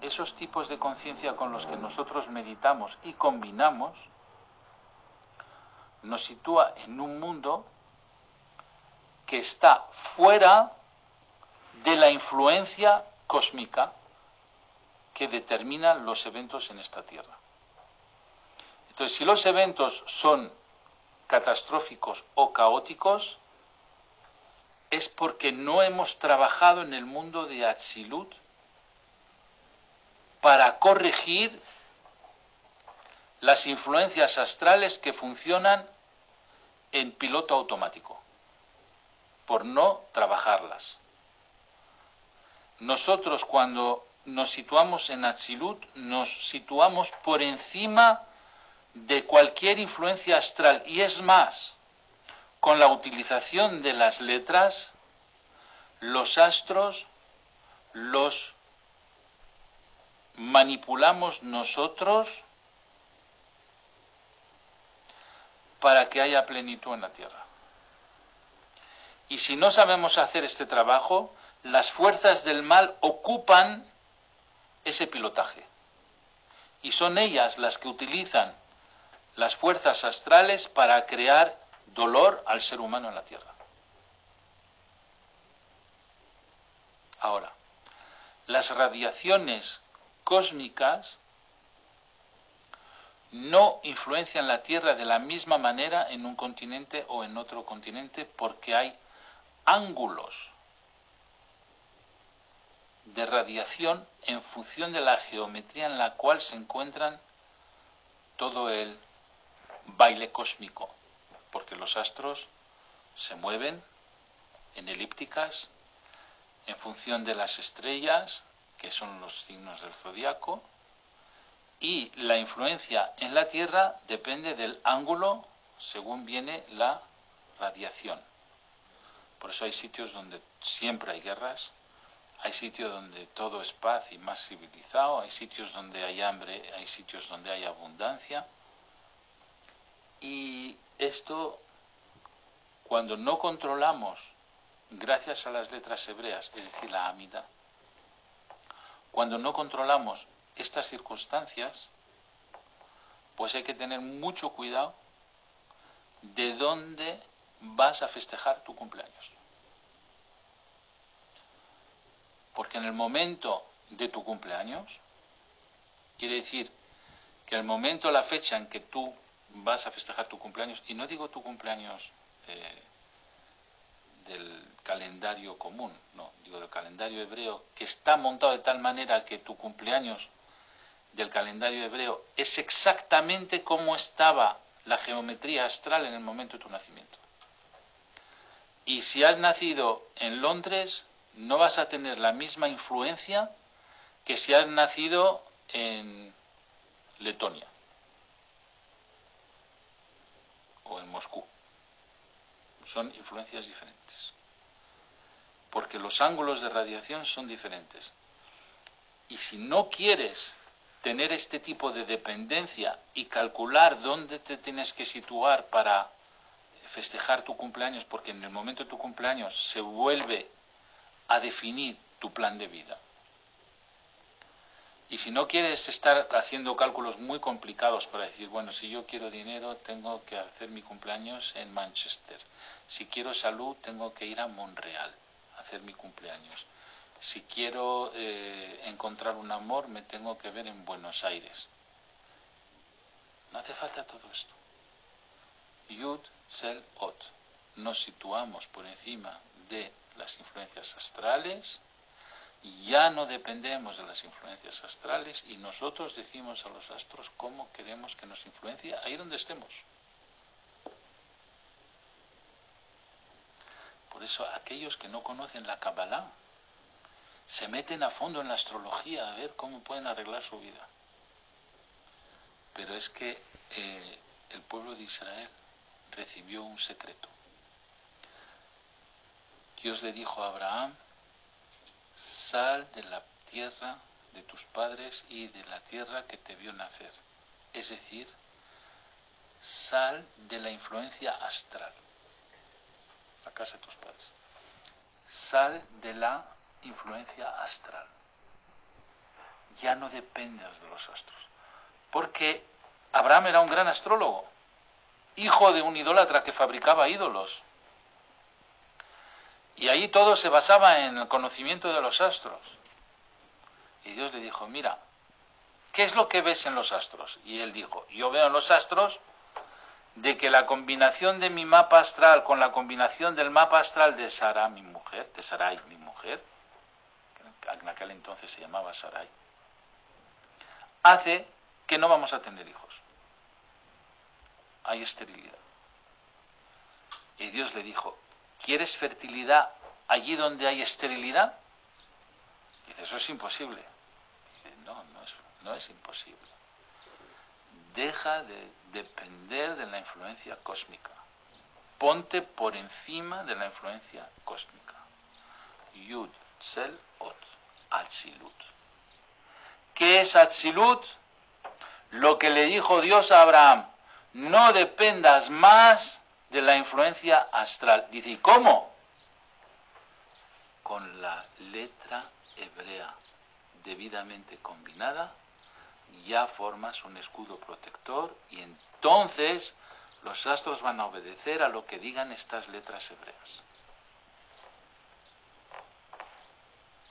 esos tipos de conciencia con los que nosotros meditamos y combinamos nos sitúa en un mundo que está fuera de la influencia cósmica que determina los eventos en esta Tierra. Entonces, si los eventos son catastróficos o caóticos, es porque no hemos trabajado en el mundo de Atzilut para corregir las influencias astrales que funcionan en piloto automático, por no trabajarlas. Nosotros cuando nos situamos en Atzilut, nos situamos por encima de cualquier influencia astral. Y es más, con la utilización de las letras, los astros los manipulamos nosotros para que haya plenitud en la tierra. Y si no sabemos hacer este trabajo, las fuerzas del mal ocupan ese pilotaje. Y son ellas las que utilizan las fuerzas astrales para crear dolor al ser humano en la tierra. Ahora, las radiaciones cósmicas no influencian la Tierra de la misma manera en un continente o en otro continente porque hay ángulos de radiación en función de la geometría en la cual se encuentran todo el baile cósmico, porque los astros se mueven en elípticas en función de las estrellas, que son los signos del zodiaco, y la influencia en la Tierra depende del ángulo según viene la radiación. Por eso hay sitios donde siempre hay guerras, hay sitios donde todo es paz y más civilizado, hay sitios donde hay hambre, hay sitios donde hay abundancia. Y esto, cuando no controlamos, gracias a las letras hebreas, es decir, la amida, cuando no controlamos estas circunstancias, pues hay que tener mucho cuidado de dónde vas a festejar tu cumpleaños. Porque en el momento de tu cumpleaños, quiere decir que el momento, la fecha en que tú vas a festejar tu cumpleaños, y no digo tu cumpleaños eh, del calendario común, no, digo del calendario hebreo, que está montado de tal manera que tu cumpleaños del calendario hebreo es exactamente como estaba la geometría astral en el momento de tu nacimiento. Y si has nacido en Londres, no vas a tener la misma influencia que si has nacido en Letonia o en Moscú. Son influencias diferentes. Porque los ángulos de radiación son diferentes. Y si no quieres tener este tipo de dependencia y calcular dónde te tienes que situar para festejar tu cumpleaños, porque en el momento de tu cumpleaños se vuelve a definir tu plan de vida. Y si no quieres estar haciendo cálculos muy complicados para decir, bueno, si yo quiero dinero, tengo que hacer mi cumpleaños en Manchester. Si quiero salud, tengo que ir a Montreal a hacer mi cumpleaños. Si quiero eh, encontrar un amor, me tengo que ver en Buenos Aires. No hace falta todo esto. Yud, Sel, Ot. Nos situamos por encima de las influencias astrales, ya no dependemos de las influencias astrales y nosotros decimos a los astros cómo queremos que nos influencie ahí donde estemos. Por eso aquellos que no conocen la Kabbalah se meten a fondo en la astrología a ver cómo pueden arreglar su vida. Pero es que eh, el pueblo de Israel recibió un secreto. Dios le dijo a Abraham, sal de la tierra de tus padres y de la tierra que te vio nacer. Es decir, sal de la influencia astral, la casa de tus padres. Sal de la influencia astral. ya no dependas de los astros. Porque Abraham era un gran astrólogo, hijo de un idólatra que fabricaba ídolos. Y ahí todo se basaba en el conocimiento de los astros. Y Dios le dijo, mira, ¿qué es lo que ves en los astros? Y él dijo, yo veo en los astros de que la combinación de mi mapa astral con la combinación del mapa astral de Sara, mi mujer, de Sarai, mi mujer, que en aquel entonces se llamaba Sarai, hace que no vamos a tener hijos. Hay esterilidad. Y Dios le dijo, ¿quieres fertilidad allí donde hay esterilidad? dice, eso es imposible. dice, no, no es, no es imposible. Deja de depender de la influencia cósmica. Ponte por encima de la influencia cósmica. Yud, Sel, Ot, Atzilut. ¿Qué es Atzilut? Lo que le dijo Dios a Abraham, no dependas más de la influencia astral. Dice, ¿y cómo? Con la letra hebrea debidamente combinada, ya formas un escudo protector y entonces los astros van a obedecer a lo que digan estas letras hebreas.